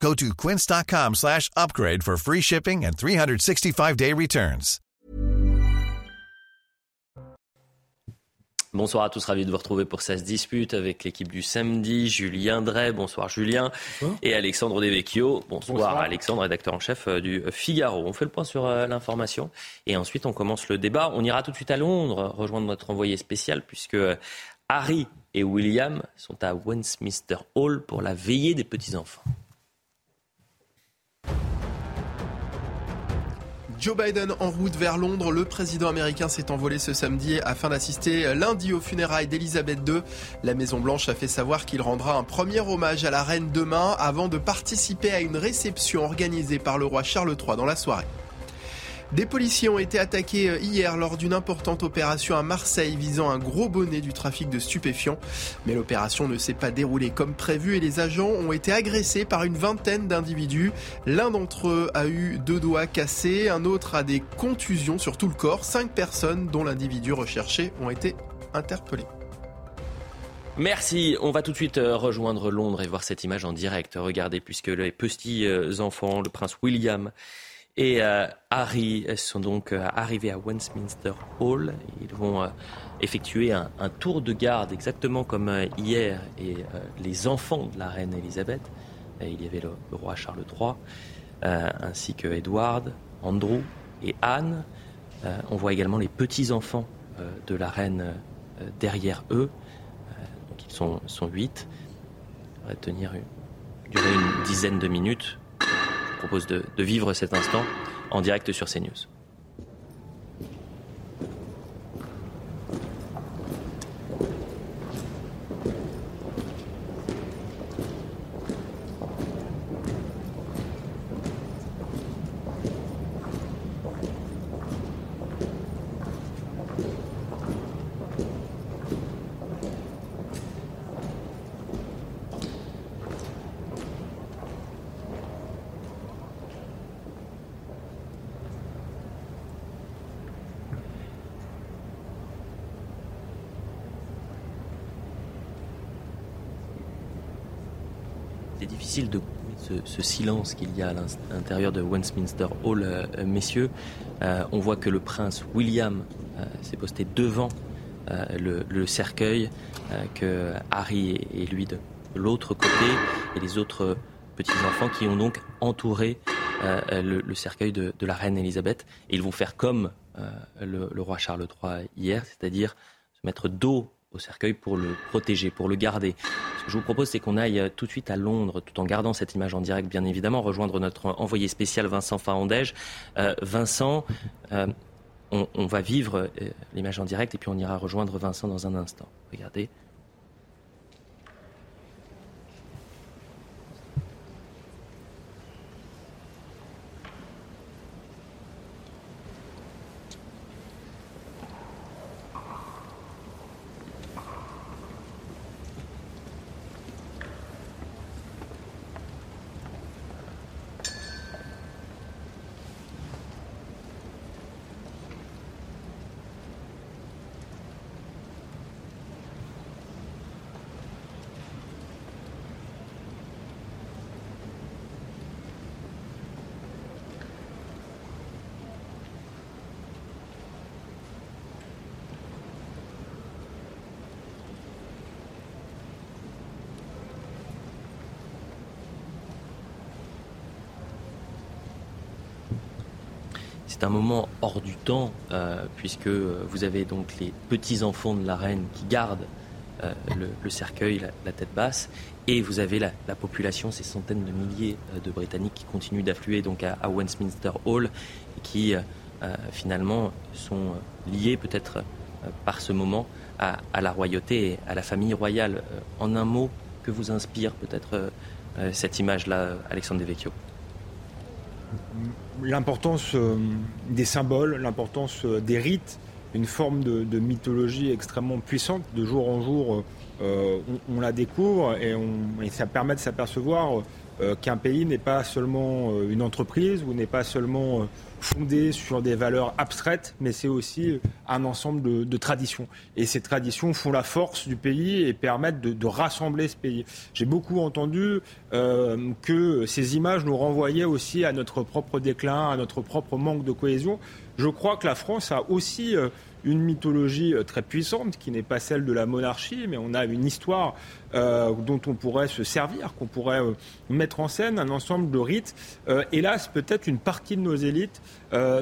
Go to quince.com slash upgrade for free shipping and 365-day returns. Bonsoir à tous, ravi de vous retrouver pour cette dispute avec l'équipe du samedi. Julien Drey, bonsoir Julien. Et Alexandre Devecchio, bonsoir, bonsoir, Alexandre, rédacteur en chef euh, du Figaro. On fait le point sur euh, l'information et ensuite on commence le débat. On ira tout de suite à Londres rejoindre notre envoyé spécial puisque euh, Harry et William sont à Westminster Hall pour la veillée des petits-enfants. Joe Biden en route vers Londres. Le président américain s'est envolé ce samedi afin d'assister lundi aux funérailles d'Elisabeth II. La Maison-Blanche a fait savoir qu'il rendra un premier hommage à la reine demain avant de participer à une réception organisée par le roi Charles III dans la soirée. Des policiers ont été attaqués euh, hier lors d'une importante opération à Marseille visant un gros bonnet du trafic de stupéfiants. Mais l'opération ne s'est pas déroulée comme prévu et les agents ont été agressés par une vingtaine d'individus. L'un d'entre eux a eu deux doigts cassés, un autre a des contusions sur tout le corps. Cinq personnes, dont l'individu recherché, ont été interpellées. Merci. On va tout de suite euh, rejoindre Londres et voir cette image en direct. Regardez, puisque les petits euh, enfants, le prince William et euh, Harry sont donc euh, arrivés à Westminster Hall. Ils vont euh, effectuer un, tour de garde exactement comme hier et les enfants de la reine Elisabeth. il y avait le, roi Charles III ainsi que Edward, Andrew et Anne. on voit également les petits-enfants de la reine derrière eux. donc ils sont, huit. Ça va tenir durer une dizaine de minutes propose de, de vivre cet instant en direct sur CNews. C'est difficile de ce, ce qu'il y a à l'intérieur de Westminster Hall, euh, messieurs. Euh, on voit que le prince William euh, s'est posté devant le, cercueil, que Harry est, lui de l'autre côté, et les autres petits-enfants qui ont donc entouré le, cercueil de, la reine Elisabeth. Et ils vont faire comme le, le, roi Charles III hier, c'est-à-dire se mettre dos au cercueil pour le protéger, pour le garder. Ce que je vous propose, c'est qu'on aille tout de suite à Londres, tout en gardant cette image en direct, bien évidemment, rejoindre notre envoyé spécial Vincent Fahandège. Euh, Vincent, euh, on, va vivre euh, l'image en direct et puis on ira rejoindre Vincent dans un instant. Regardez. C'est un moment hors du temps, euh, puisque vous avez donc les petits-enfants de la reine qui gardent euh, le, cercueil, la, tête basse, et vous avez la, population, ces centaines de milliers euh, de Britanniques qui continuent d'affluer donc à, Westminster Hall, et qui finalement sont liés peut-être par ce moment à, à, la royauté et à la famille royale. en un mot, que vous inspire peut-être cette image-là, Alexandre Devecchio? L'importance des symboles, l'importance des rites, une forme de, mythologie extrêmement puissante. De jour en jour, on, la découvre et, ça permet de s'apercevoir euh, qu'un pays n'est pas seulement euh, une entreprise ou n'est pas seulement euh, fondé sur des valeurs abstraites, mais c'est aussi un ensemble de, traditions. Et ces traditions font la force du pays et permettent de, rassembler ce pays. J'ai beaucoup entendu que ces images nous renvoyaient aussi à notre propre déclin, à notre propre manque de cohésion. Je crois que la France a aussi une mythologie très puissante qui n'est pas celle de la monarchie, mais on a une histoire euh, dont on pourrait se servir, qu'on pourrait euh, mettre en scène, un ensemble de rites. Euh, hélas, peut-être une partie de nos élites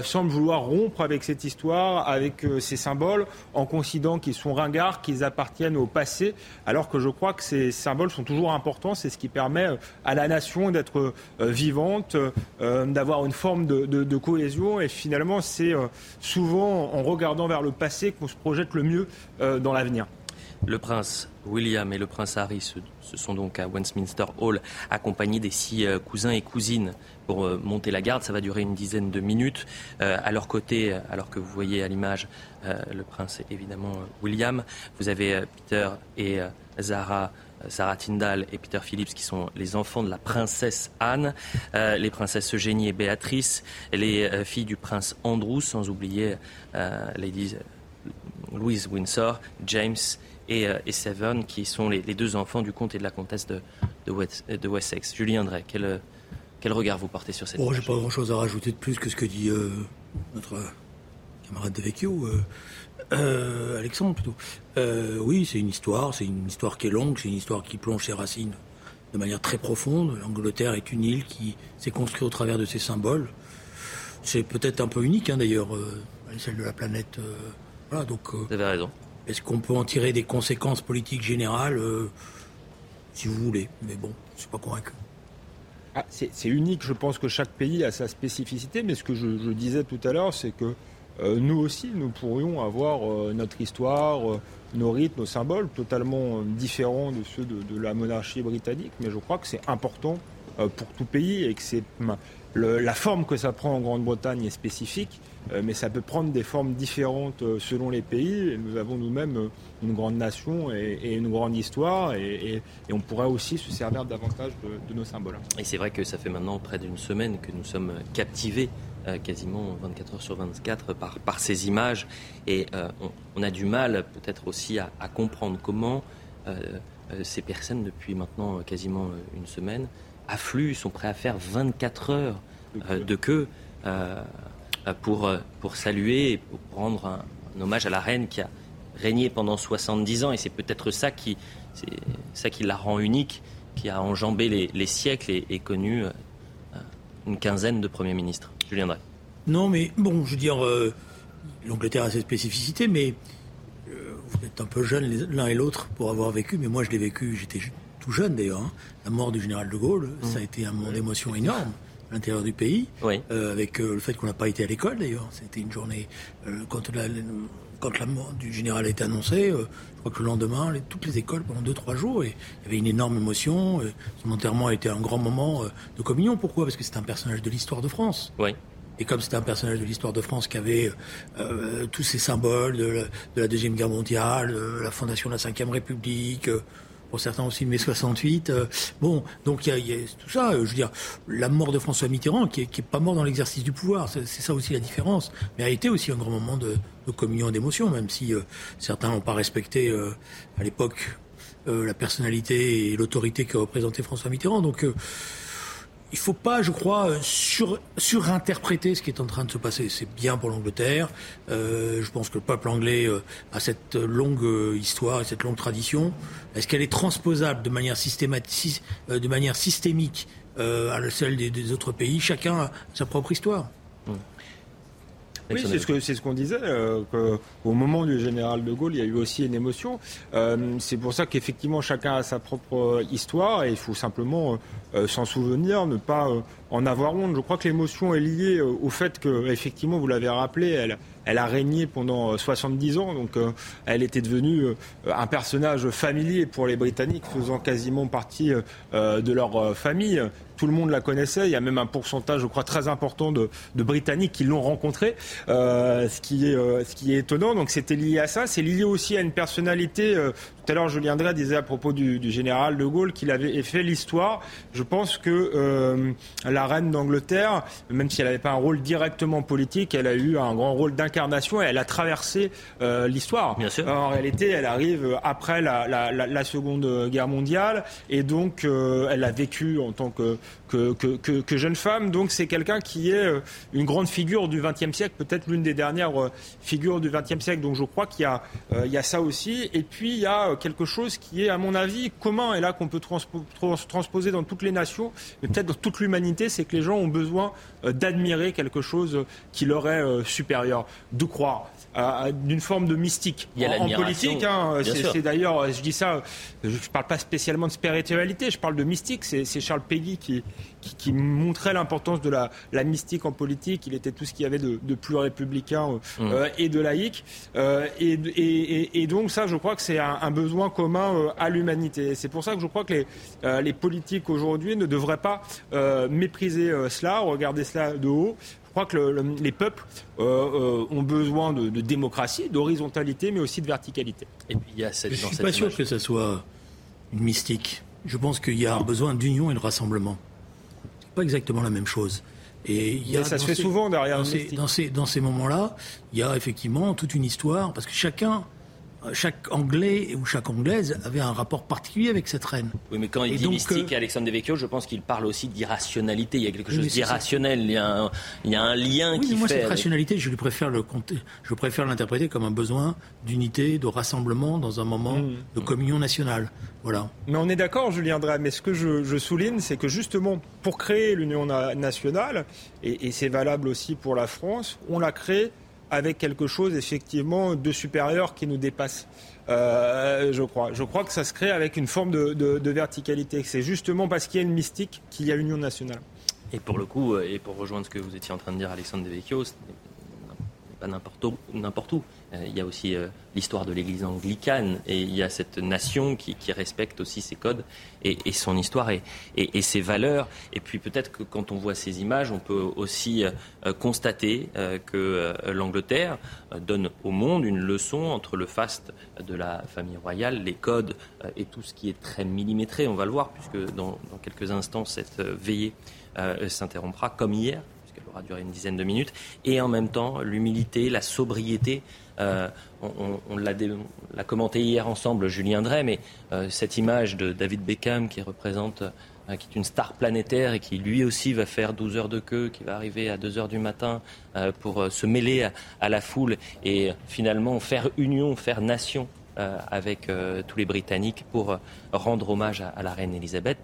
semble vouloir rompre avec cette histoire, avec ces symboles, en considérant qu'ils sont ringards, qu'ils appartiennent au passé, alors que je crois que ces symboles sont toujours importants. C'est ce qui permet à la nation d'être vivante, d'avoir une forme de, de, cohésion. Et finalement, c'est souvent en regardant vers le passé qu'on se projette le mieux dans l'avenir. Le prince William et le prince Harry se, sont donc à Westminster Hall accompagnés des six euh, cousins et cousines pour euh, monter la garde. Ça va durer une dizaine de minutes. Euh, à leur côté, alors que vous voyez à l'image le prince évidemment William, vous avez Peter et Zara. Sarah Tyndall et Peter Phillips, qui sont les enfants de la princesse Anne, les princesses Eugénie et Béatrice, les filles du prince Andrew, sans oublier Lady Louise Windsor, James euh, et, Seven, qui sont les, deux enfants du comte et de la comtesse de, de, Wessex. Julie André, quel, quel, regard vous portez sur cette oh, J'ai pas grand-chose à rajouter de plus que ce que dit euh, notre camarade de Vecchio, euh, Alexandre plutôt. oui, c'est une histoire, c'est une histoire qui est longue, c'est une histoire qui plonge ses racines de manière très profonde. L'Angleterre est une île qui s'est construite au travers de ses symboles. C'est peut-être un peu unique hein, d'ailleurs, à l'échelle de la planète. voilà, donc, vous avez raison. Est-ce qu'on peut en tirer des conséquences politiques générales euh, Si vous voulez. Mais bon, je ne suis pas convaincu. Ah, c'est unique, je pense que chaque pays a sa spécificité, mais ce que je, disais tout à l'heure, c'est que euh, nous aussi, nous pourrions avoir euh, notre histoire, nos rites, nos symboles totalement différents de ceux de, la monarchie britannique, mais je crois que c'est important pour tout pays et que c'est la forme que ça prend en Grande-Bretagne est spécifique, euh, mais ça peut prendre des formes différentes euh, selon les pays. Nous avons nous-mêmes euh, une grande nation et, une grande histoire, et, on pourrait aussi se servir davantage de, nos symboles. Et c'est vrai que ça fait maintenant près d'une semaine que nous sommes captivés. quasiment 24 heures sur 24 par, par ces images et on, a du mal peut-être aussi à, comprendre comment ces personnes depuis maintenant quasiment une semaine affluent, sont prêts à faire 24 heures de queue euh, pour, euh, pour saluer et pour rendre un, hommage à la reine qui a régné pendant 70 ans. Et c'est peut-être ça qui, ça qui la rend unique, qui a enjambé les, siècles et, connu euh, une quinzaine de premiers ministres. Julien Drey. Non, mais bon, je veux dire, l'Angleterre a ses spécificités, mais vous êtes un peu jeunes l'un et l'autre pour avoir vécu, mais moi je l'ai vécu, j'étais tout jeune d'ailleurs. Hein. La mort du général de Gaulle, ça a été un moment d'émotion énorme l'intérieur du pays, euh, avec euh, le fait qu'on n'a pas été à l'école d'ailleurs. C'était une journée euh, quand la, quand la mort du général a été annoncée. je crois que le lendemain, toutes les écoles pendant deux trois jours, et il y avait une énorme émotion. son enterrement a été un grand moment de communion. Pourquoi? Parce que c'est un personnage de l'histoire de France. Oui. Et comme c'était un personnage de l'histoire de France qui avait tous ces symboles de la, Deuxième Guerre mondiale, la fondation de la Ve République, certains aussi mai 68. Euh, bon, donc il y, a tout ça. Euh, je veux dire, la mort de François Mitterrand, qui est, pas mort dans l'exercice du pouvoir, c'est ça aussi la différence, mais a été aussi un grand moment de, communion et d'émotion, même si euh, certains n'ont pas respecté à l'époque la personnalité et l'autorité que représentait François Mitterrand. Donc il ne faut pas, je crois, euh, sur, surinterpréter ce qui est en train de se passer. C'est bien pour l'Angleterre. Euh, je pense que le peuple anglais euh, a cette longue histoire et cette longue tradition. Est-ce qu'elle est transposable de manière, systématique, de manière systémique à celle des, autres pays? Chacun a sa propre histoire. Oui, c'est ce qu'on ce qu'on disait, euh, qu'au moment du général de Gaulle, il y a eu aussi une émotion. Euh, c'est pour ça qu'effectivement, chacun a sa propre histoire et il faut simplement euh, s'en souvenir, ne pas en avoir honte. Je crois que l'émotion est liée au fait que, effectivement, vous l'avez rappelé, elle, a régné pendant 70 ans, donc elle était devenue un personnage familier pour les Britanniques, faisant quasiment partie de leur famille tout le monde la connaissait. Il y a même un pourcentage, je crois, très important de, Britanniques qui l'ont rencontrée, euh, ce, qui est, euh, étonnant. Donc c'était lié à ça. C'est lié aussi à une personnalité. Euh, tout à l'heure, Julien Drey disait à propos du, général de Gaulle qu'il avait fait l'histoire. Je pense que la reine d'Angleterre, même si elle n'avait pas un rôle directement politique, elle a eu un grand rôle d'incarnation et elle a traversé l'histoire. Bien sûr. En réalité, elle arrive après la, la Seconde Guerre mondiale et donc elle a vécu en tant que que, jeune femme. Donc c'est quelqu'un qui est euh, une grande figure du XXe siècle, peut-être l'une des dernières euh, figures du XXe siècle. Donc je crois qu'il y, a, euh, il ça aussi. Et puis il y a quelque chose qui est, à mon avis, commun et là qu'on peut transposer dans toutes les nations, mais peut-être dans toute l'humanité, c'est que les gens ont besoin d'admirer quelque chose qui leur est supérieur, de croire d'une forme de mystique. Il y a en, politique, hein, c'est d'ailleurs, je dis ça, je ne parle pas spécialement de spiritualité, je parle de mystique. C'est Charles Péguy qui, qui, montrait l'importance de la, la, mystique en politique. Il était tout ce qu'il y avait de, plus républicain euh, mm. euh, et de laïque. Euh, et, et, donc ça, je crois que c'est un, besoin commun à l'humanité. C'est pour ça que je crois que les, les politiques aujourd'hui ne devraient pas mépriser cela, regarder cela de haut. Je crois que les peuples euh, euh, ont besoin de, démocratie, d'horizontalité, mais aussi de verticalité. Et puis il y a cette, Je ne suis pas sûr que ce soit une mystique. Je pense qu'il y a besoin d'union et de rassemblement. Pas exactement la même chose. Et il y a, ça se fait souvent derrière. Dans ces, dans ces, dans ces moments-là, il y a effectivement toute une histoire, parce que chacun chaque Anglais ou chaque Anglaise avait un rapport particulier avec cette reine. Oui, mais quand il dit mystique, euh, Alexandre Devecchio, je pense qu'il parle aussi d'irrationalité. Il y a quelque chose d'irrationnel. Il, y a un, il y a un lien oui, qui moi, fait. cette rationalité, je lui préfère le je préfère l'interpréter comme un besoin d'unité, de rassemblement dans un moment mmh. de communion nationale. Voilà. Mais on est d'accord, Julien Drey. Mais ce que je, souligne, c'est que justement, pour créer l'union nationale, et, et c'est valable aussi pour la France, on l'a créée avec quelque chose effectivement de supérieur qui nous dépasse. Euh, je crois. Je crois que ça se crée avec une forme de, verticalité. C'est justement parce qu'il y a une mystique qu'il y a l'union nationale. Et pour le coup, euh, et pour rejoindre ce que vous étiez en train de dire, Alexandre Devecchio, pas n'importe où, n'importe où. Euh, il y a aussi euh, l'histoire de l'Église anglicane et il y a cette nation qui, respecte aussi ses codes et, son histoire et, ses valeurs. Et puis peut-être que quand on voit ces images, on peut aussi euh, constater que l'Angleterre donne au monde une leçon entre le faste de la famille royale, les codes et tout ce qui est très millimétré. On va le voir puisque dans quelques instants cette veillée s'interrompra comme hier aura duré une dizaine de minutes, et en même temps l'humilité, la sobriété. Euh, on, l'a commenté hier ensemble, Julien Drey, mais euh, cette image de David Beckham qui représente euh, qui est une star planétaire et qui lui aussi va faire 12 heures de queue, qui va arriver à 2 heures du matin pour se mêler à, la foule et finalement faire union, faire nation avec tous les Britanniques pour rendre hommage à la reine Elisabeth.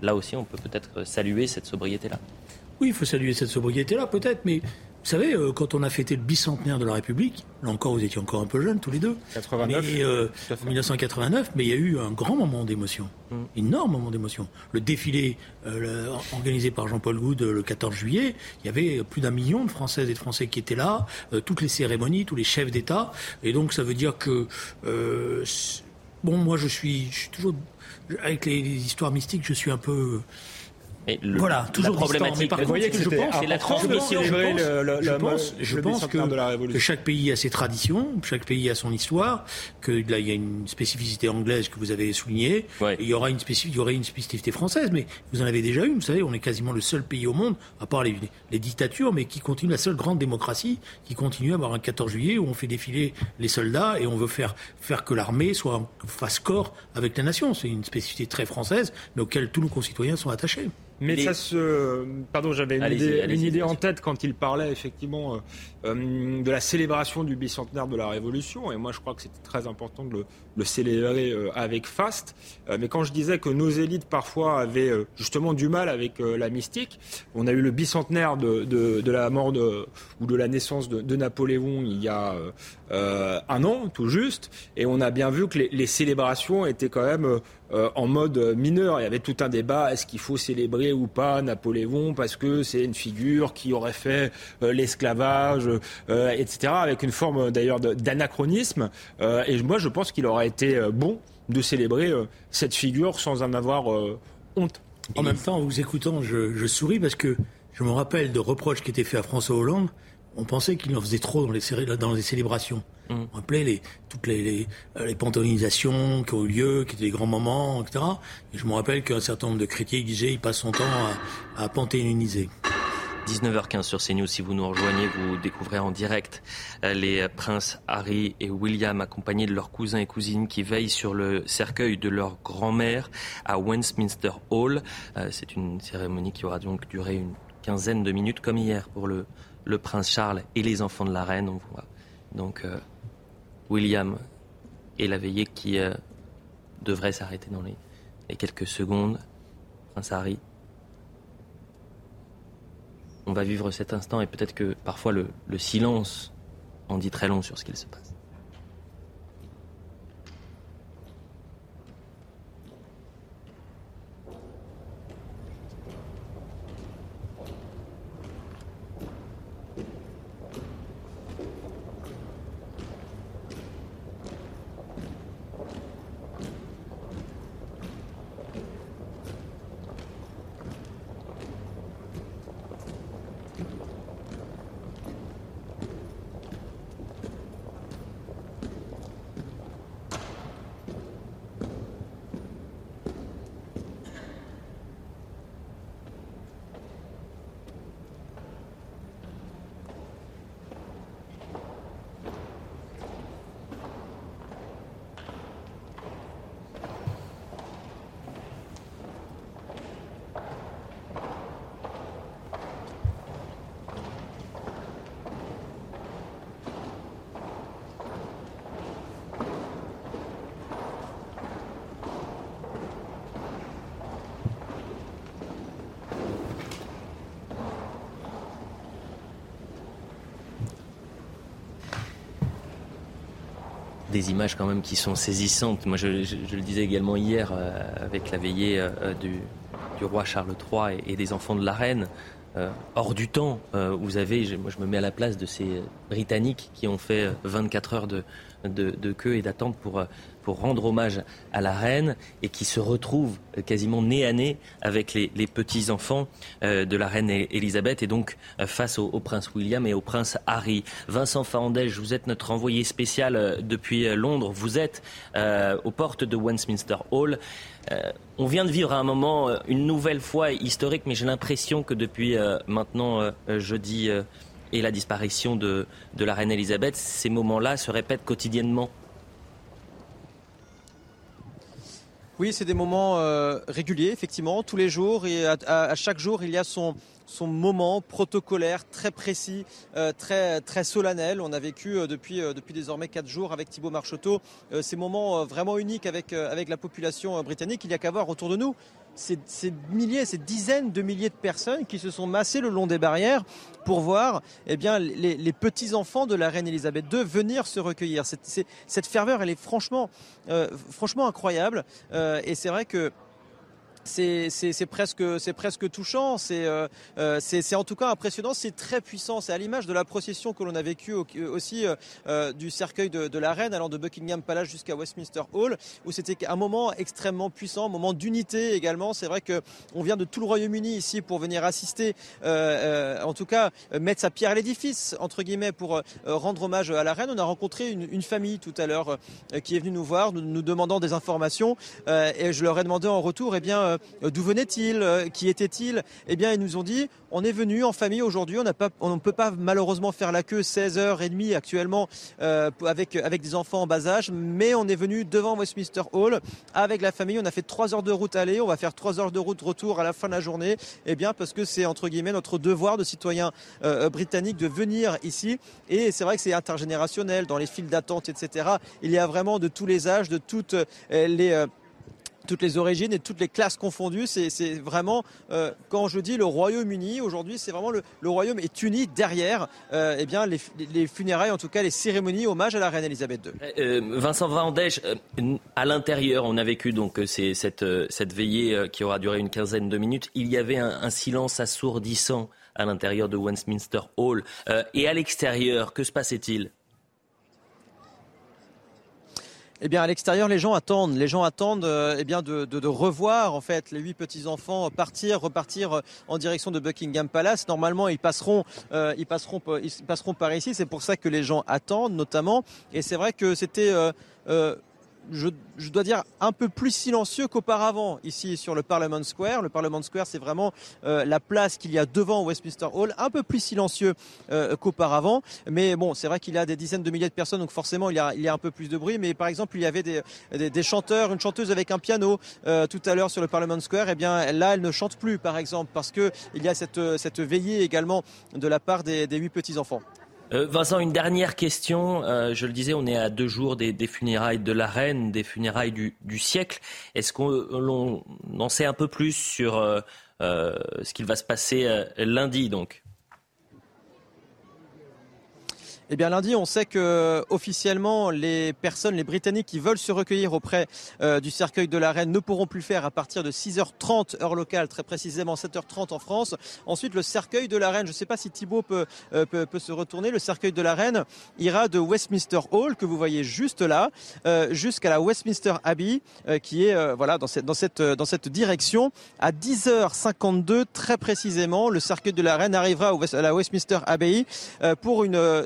Là aussi, on peut peut-être saluer cette sobriété-là. Oui, il faut saluer cette sobriété-là, peut-être, mais vous savez, euh, quand on a fêté le bicentenaire de la République, là encore, vous étiez encore un peu jeunes tous les deux. 89. Mais, euh, 1989, mais il y a eu un grand moment d'émotion, mm. énorme moment d'émotion. Le défilé euh, organisé par Jean-Paul Goud le 14 juillet, il y avait plus d'un million de Françaises et de Français qui étaient là, euh, toutes les cérémonies, tous les chefs d'État, et donc ça veut dire que bon, moi je suis, je suis toujours avec les histoires mystiques, je suis un peu voilà, toujours la problématique. Par contre, je pense, c'est la transmission. Je pense, je pense, que, chaque pays a ses traditions, chaque pays a son histoire, que là il y a une spécificité anglaise que vous avez soulignée. Il y aura une spécificité, il y aurait une spécificité française, mais vous en avez déjà une. Vous savez, on est quasiment le seul pays au monde, à part les, les dictatures, mais qui continue la seule grande démocratie, qui continue à avoir un 14 juillet où on fait défiler les soldats et on veut faire faire que l'armée soit fasse corps avec la nation. C'est une spécificité très française, mais auquel tous nos concitoyens sont attachés. Mais ça se. Pardon, j'avais une, idée, une idée en tête quand il parlait effectivement euh, euh, de la célébration du bicentenaire de la Révolution. Et moi, je crois que c'était très important de le, célébrer euh, avec faste. mais quand je disais que nos élites parfois avaient justement du mal avec la mystique, on a eu le bicentenaire de, de, la mort de, ou de la naissance de, Napoléon il y a un an, tout juste. Et on a bien vu que les, célébrations étaient quand même en mode mineur. Il y avait tout un débat est-ce qu'il faut célébrer ou pas Napoléon parce que c'est une figure qui aurait fait l'esclavage, etc., avec une forme d'ailleurs d'anachronisme. et moi, je pense qu'il aurait été bon de célébrer cette figure sans en avoir honte. En même temps, en vous écoutant, je, souris parce que je me rappelle de reproches qui étaient faits à François Hollande. On pensait qu'il en faisait trop dans les, dans les célébrations. Mmh. On rappelait les, toutes les, les, euh, les, pantonisations qui ont eu lieu, qui étaient des grands moments, etc. Et je me rappelle qu'un certain nombre de chrétiens disaient qu'il passe son temps à, à panthéoniser. 19h15 sur CNews. Si vous nous rejoignez, vous découvrez en direct euh, les princes Harry et William accompagnés de leurs cousins et cousines qui veillent sur le cercueil de leur grand-mère à Westminster Hall. Euh, c'est une cérémonie qui aura donc duré une quinzaine de minutes comme hier pour le, prince Charles et les enfants de la reine. On voit donc euh, William et la veillée qui devrait s'arrêter dans les quelques secondes. Prince Harry on va vivre cet instant et peut-être que parfois le, le silence en dit très long sur ce qu'il se passe. Des images quand même qui sont saisissantes. Moi, je, le disais également hier euh, avec la veillée euh, du, roi Charles III et, des enfants de la reine. Euh, hors du temps, vous avez, moi je me mets à la place de ces Britanniques qui ont fait 24 heures de, de, queue et d'attente pour, euh, pour rendre hommage à la reine et qui se retrouve euh, quasiment nez à nez avec les, petits-enfants euh, de la reine Elisabeth et donc face au, prince William et au prince Harry. Vincent Farandège, vous êtes notre envoyé spécial depuis Londres. Vous êtes aux portes de Westminster Hall. on vient de vivre un moment, une nouvelle fois historique, mais j'ai l'impression que depuis maintenant jeudi et la disparition de, de la reine Elisabeth, ces moments-là se répètent quotidiennement Oui, c'est des moments euh, réguliers, effectivement, tous les jours. Et à, chaque jour, il y a son, son moment protocolaire très précis, euh, très très solennel. On a vécu euh, depuis depuis désormais quatre jours avec Thibault Marcheteau ces moments vraiment uniques avec avec la population britannique. Il n'y a qu'à voir autour de nous ces, milliers, ces dizaines de milliers de personnes qui se sont massées le long des barrières pour voir eh bien, les, petits-enfants de la reine Elisabeth II venir se recueillir. Cette, ferveur, elle est franchement, euh, franchement incroyable. Euh, et c'est vrai que c'est presque, presque touchant, euh, euh, c'est en tout cas impressionnant, c'est très puissant, c'est à l'image de la procession que l'on a vécue aussi euh, du cercueil de, la reine allant de Buckingham Palace jusqu'à Westminster Hall, où c'était un moment extrêmement puissant, un moment d'unité également. C'est vrai qu'on vient de tout le Royaume-Uni ici pour venir assister, en tout cas mettre sa pierre à l'édifice, entre guillemets, pour rendre hommage à la reine. On a rencontré une, famille tout à l'heure qui est venue nous voir, nous, nous demandant des informations, et je leur ai demandé en retour, eh bien, euh, d'où venait-il, euh, qui était-il Eh bien, ils nous ont dit, on est venu en famille aujourd'hui, on ne peut pas malheureusement faire la queue 16h30 actuellement euh, avec, avec des enfants en bas âge, mais on est venu devant Westminster Hall avec la famille, on a fait 3 heures de route aller, on va faire 3 heures de route retour à la fin de la journée, eh parce que c'est entre guillemets notre devoir de citoyens britanniques de venir ici, et c'est vrai que c'est intergénérationnel, dans les files d'attente, etc. Il y a vraiment de tous les âges, de toutes les toutes les origines et toutes les classes confondues. C'est vraiment, euh, quand je dis le Royaume-Uni, aujourd'hui, c'est vraiment le, Royaume est uni derrière euh, eh bien, les, funérailles, en tout cas les cérémonies hommage à la reine Elisabeth II. Euh, Vincent Vandège, à l'intérieur, on a vécu donc cette, cette veillée qui aura duré une quinzaine de minutes. Il y avait un silence assourdissant à l'intérieur de Westminster Hall. et à l'extérieur, que se passait-il? Eh bien, à l'extérieur, les gens attendent. Les gens attendent euh, eh de, revoir en fait les huit petits enfants partir, repartir euh, en direction de Buckingham Palace. Normalement, ils passeront, euh, ils passeront, par ici. C'est pour ça que les gens attendent, notamment. Et c'est vrai que c'était je, dois dire, un peu plus silencieux qu'auparavant ici sur le Parliament Square. Le Parliament Square, c'est vraiment euh, la place qu'il y a devant Westminster Hall, un peu plus silencieux euh, qu'auparavant. Mais bon, c'est vrai qu'il y a des dizaines de milliers de personnes, donc forcément, il y a, un peu plus de bruit. Mais par exemple, il y avait des, chanteurs, une chanteuse avec un piano euh, tout à l'heure sur le Parliament Square. Et eh bien là, elle ne chante plus, par exemple, parce que il y a cette, veillée également de la part des, huit petits enfants. Euh, Vincent, une dernière question. Euh, je le disais, on est à deux jours des, funérailles de la reine, des funérailles du, siècle. Est-ce qu'on en sait un peu plus sur euh, ce qu'il va se passer lundi donc? Eh bien lundi, on sait que officiellement les personnes, les Britanniques qui veulent se recueillir auprès euh, du cercueil de la reine ne pourront plus le faire à partir de 6h30 heure locale, très précisément 7h30 en France. Ensuite, le cercueil de la reine, je ne sais pas si Thibault peut, euh, peut, peut, se retourner, le cercueil de la reine ira de Westminster Hall que vous voyez juste là euh, jusqu'à la Westminster Abbey qui est voilà dans cette dans cette dans cette direction à 10h52 très précisément. Le cercueil de la reine arrivera à la Westminster Abbey pour une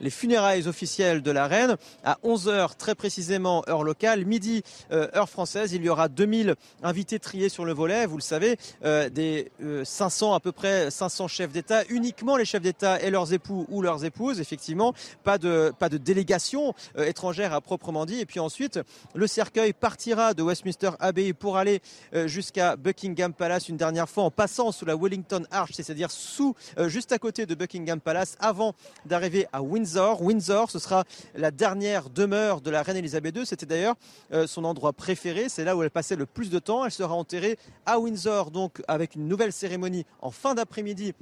les funérailles officielles de la reine à 11h très précisément heure locale, midi euh, heure française. Il y aura 2000 invités triés sur le volet, vous le savez, euh, des 500 euh, à peu près 500 chefs d'État, uniquement les chefs d'État et leurs époux ou leurs épouses, effectivement, pas de pas de délégation étrangère à proprement dit. Et puis ensuite, le cercueil partira de Westminster Abbey pour aller jusqu'à Buckingham Palace une dernière fois en passant sous la Wellington Arch, c'est-à-dire sous juste à côté de Buckingham Palace avant d'arriver à Windsor. Windsor, ce sera la dernière demeure de la reine Elisabeth II. C'était d'ailleurs euh, son endroit préféré. C'est là où elle passait le plus de temps. Elle sera enterrée à Windsor, donc avec une nouvelle cérémonie en fin d'après-midi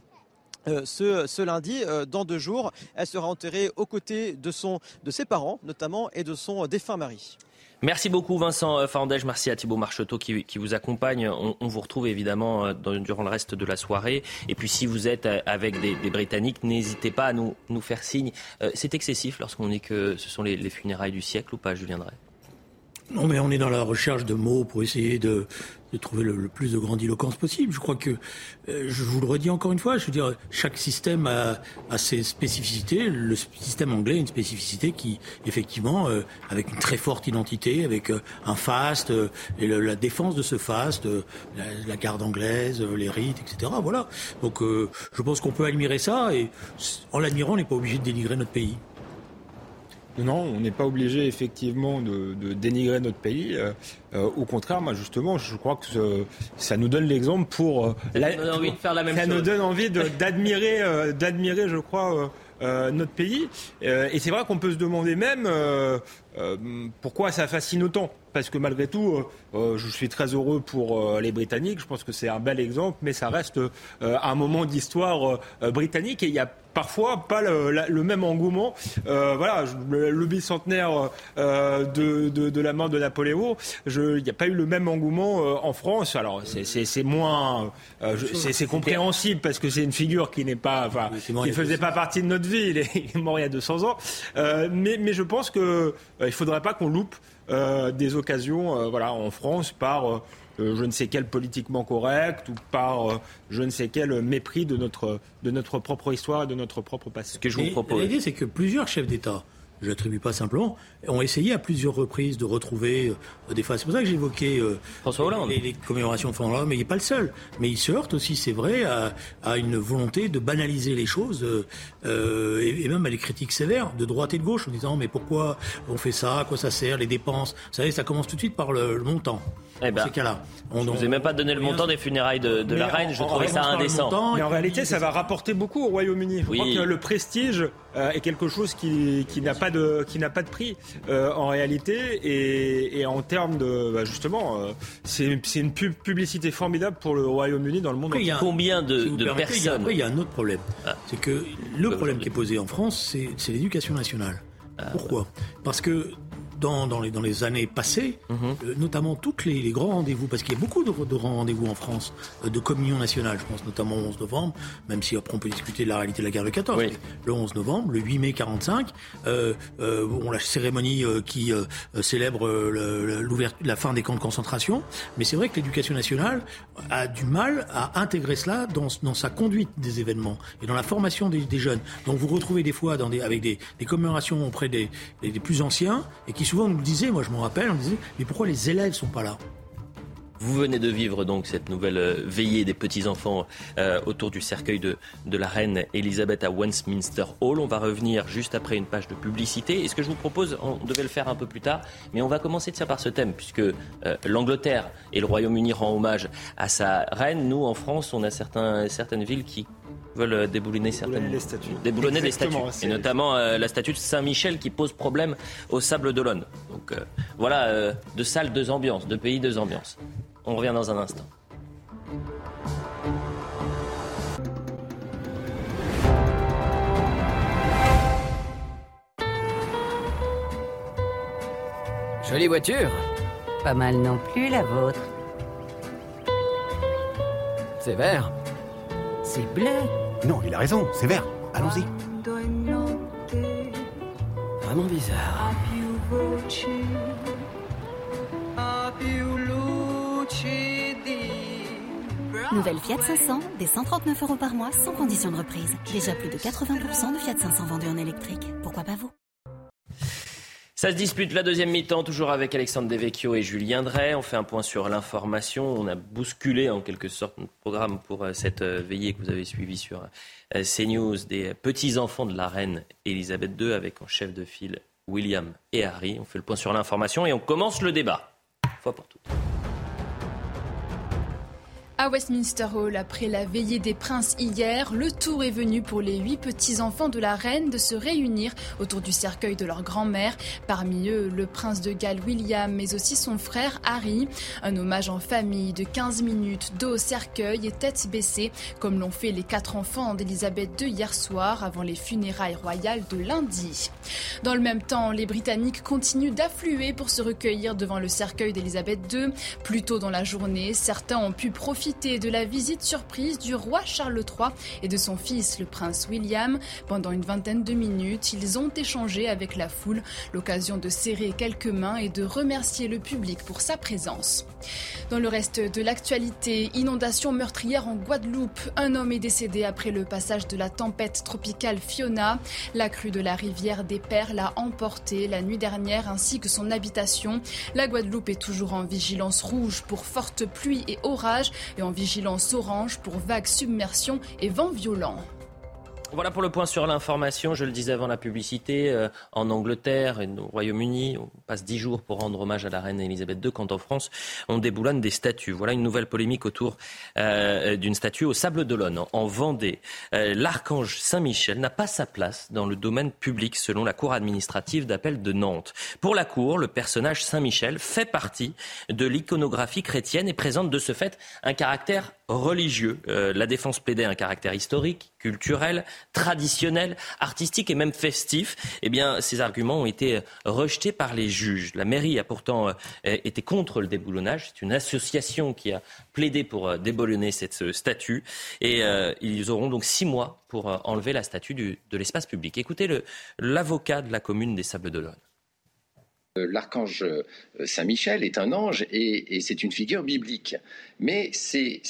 euh, ce, lundi, euh, dans deux jours, elle sera enterrée aux côtés de, ses parents, notamment, et de son défunt mari. Merci beaucoup Vincent euh, Fandège, merci à Thibault Marcheteau qui, vous accompagne. On, vous retrouve évidemment euh, durant le reste de la soirée. Et puis si vous êtes euh, avec des, Britanniques, n'hésitez pas à nous, nous faire signe. c'est excessif lorsqu'on dit que ce sont les, les, funérailles du siècle ou pas, Julien Drey? Non, mais on est dans la recherche de mots pour essayer de, de trouver le, plus de grandiloquence possible. Je crois que, euh, je vous le redis encore une fois, je veux dire, chaque système a, a ses spécificités. Le système anglais a une spécificité qui, effectivement, euh, avec une très forte identité, avec euh, un faste et la défense de ce faste, la, la, garde anglaise, les rites, etc. Voilà. Donc, je pense qu'on peut admirer ça et en l'admirant, on n'est pas obligé de dénigrer notre pays. Non, on n'est pas obligé effectivement de, dénigrer notre pays. Euh, euh, au contraire, moi justement, je crois que ça nous donne l'exemple pour. Euh, ça nous donne envie de faire la même chose. Ça nous donne envie d'admirer, d'admirer, je crois. notre pays. et c'est vrai qu'on peut se demander même pourquoi ça fascine autant. Parce que malgré tout, je suis très heureux pour les Britanniques. Je pense que c'est un bel exemple, mais ça reste un moment d'histoire britannique et il y a parfois pas le, même engouement. Euh, voilà, le, bicentenaire euh, de, de, la mort de Napoléon, il n'y a pas eu le même engouement euh, en France. Alors c'est moins, c'est compréhensible parce que c'est une figure qui n'est pas, enfin, qui ne faisait pas partie de notre vie. Il est, mort il y a 200 ans. mais, mais je pense que il faudrait pas qu'on loupe des occasions, voilà, en France par euh, je ne sais quel politiquement correct ou par euh, je ne sais quel mépris de notre, de notre propre histoire et de notre propre passé. Ce que je vous propose. L'idée, c'est que plusieurs chefs d'État je l'attribue pas simplement, ont essayé à plusieurs reprises de retrouver euh, des fois. C'est pour ça que j'évoquais euh, Les, commémorations de François Hollande, mais il n'est pas le seul. Mais il se heurte aussi, c'est vrai, à, une volonté de banaliser les choses euh, et, même à des critiques sévères de droite et de gauche en disant mais pourquoi on fait ça, à quoi ça sert, les dépenses? Vous savez, ça commence tout de suite par le, montant. Eh ben, ces cas-là. On, je ne vous ai même pas donné le montant des funérailles de, la reine, je trouvais ça indécent. mais en réalité, ça va rapporter beaucoup au Royaume-Uni. Je crois que le prestige est quelque chose qui, n'a pas de qui n'a pas de prix en réalité et, en termes de bah, justement c'est une publicité formidable pour le Royaume-Uni dans le monde entier. Combien de, personnes Après il y a un autre problème, ah. c'est que le problème qui est posé en France c'est l'éducation nationale. Ah, Pourquoi? Parce que dans, les, dans les années passées, mhm. euh, notamment toutes les, grands rendez-vous, parce qu'il y a beaucoup de, grands rendez-vous en France, euh, de communion nationale, je pense notamment au 11 novembre, même si après on peut discuter de la réalité de la guerre de 14, le 11 novembre, le 8 mai 45, euh, euh, bon, la cérémonie qui célèbre la fin des camps de concentration, mais c'est vrai que l'éducation nationale a du mal à intégrer cela dans, dans sa conduite des événements et dans la formation des, jeunes. Donc vous retrouvez des fois dans des, avec des, des commémorations auprès des, des, des plus anciens et qui souvent nous le disait, moi je m'en rappelle, on disait, mais pourquoi les élèves sont pas là? Vous venez de vivre donc cette nouvelle euh, veillée des petits-enfants euh, autour du cercueil de, de, la reine Elisabeth à Westminster Hall. On va revenir juste après une page de publicité. Et ce que je vous propose, on devait le faire un peu plus tard, mais on va commencer de ça par ce thème, puisque euh, l'Angleterre et le Royaume-Uni rend hommage à sa reine. Nous, en France, on a certains, certaines villes qui veulent déboulonner certaines les statues. Déboulonner les statues. Et notamment la statue de Saint-Michel qui pose problème au Sable d'Olonne. Donc voilà, deux salles, deux ambiances, deux pays, deux ambiances. On revient dans un instant. Jolie voiture. Pas mal non plus la vôtre. C'est vert. C'est bleu. Non, il a raison, c'est vert. Allons-y. Vraiment bizarre. Nouvelle Fiat 500, des 139 euros par mois, sans condition de reprise. Déjà plus de 80% de Fiat 500 vendus en électrique. Pourquoi pas vous? Ça se dispute la deuxième mi-temps, toujours avec Alexandre Devecchio et Julien Drey. On fait un point sur l'information. On a bousculé en quelque sorte notre programme pour euh, cette euh, veillée que vous avez suivie sur euh, CNews des petits-enfants de la reine Elisabeth II avec en chef de file William et Harry. On fait le point sur l'information et on commence le débat. Fois pour toutes à Westminster Hall, après la veillée des princes hier, le tour est venu pour les huit petits-enfants de la reine de se réunir autour du cercueil de leur grand-mère. Parmi eux, le prince de Galles William, mais aussi son frère Harry. Un hommage en famille de 15 minutes, dos au cercueil et tête baissée, comme l'ont fait les quatre enfants d'Elisabeth II hier soir avant les funérailles royales de lundi. Dans le même temps, les Britanniques continuent d'affluer pour se recueillir devant le cercueil d'Elisabeth II. Plus tôt dans la journée, certains ont pu profiter de la visite surprise du roi Charles III et de son fils, le prince William. Pendant une vingtaine de minutes, ils ont échangé avec la foule, l'occasion de serrer quelques mains et de remercier le public pour sa présence. Dans le reste de l'actualité, inondation meurtrière en Guadeloupe. Un homme est décédé après le passage de la tempête tropicale Fiona. La crue de la rivière des Perles a emporté la nuit dernière ainsi que son habitation. La Guadeloupe est toujours en vigilance rouge pour fortes pluies et orages et en vigilance orange pour vagues, submersions et vents violents. Voilà pour le point sur l'information. Je le disais avant la publicité, euh, en Angleterre et au Royaume-Uni, on passe dix jours pour rendre hommage à la reine Elisabeth II, quand en France, on déboulonne des statues. Voilà une nouvelle polémique autour euh, d'une statue au Sable d'Olonne, en Vendée. Euh, l'archange Saint-Michel n'a pas sa place dans le domaine public, selon la Cour administrative d'appel de Nantes. Pour la Cour, le personnage Saint-Michel fait partie de l'iconographie chrétienne et présente de ce fait un caractère religieux. la défense plaidait un caractère historique, culturel, traditionnel, artistique et même festif, eh bien, ces arguments ont été rejetés par les juges. La mairie a pourtant euh, été contre le déboulonnage. C'est une association qui a plaidé pour euh, déboulonner cette statue. Et euh, ils auront donc six mois pour enlever la statue de l'espace public. Écoutez l'avocat de la commune des Sables d'Olonne. Euh, l'archange euh, Saint-Michel est un ange et, c'est une figure biblique. Mais c'est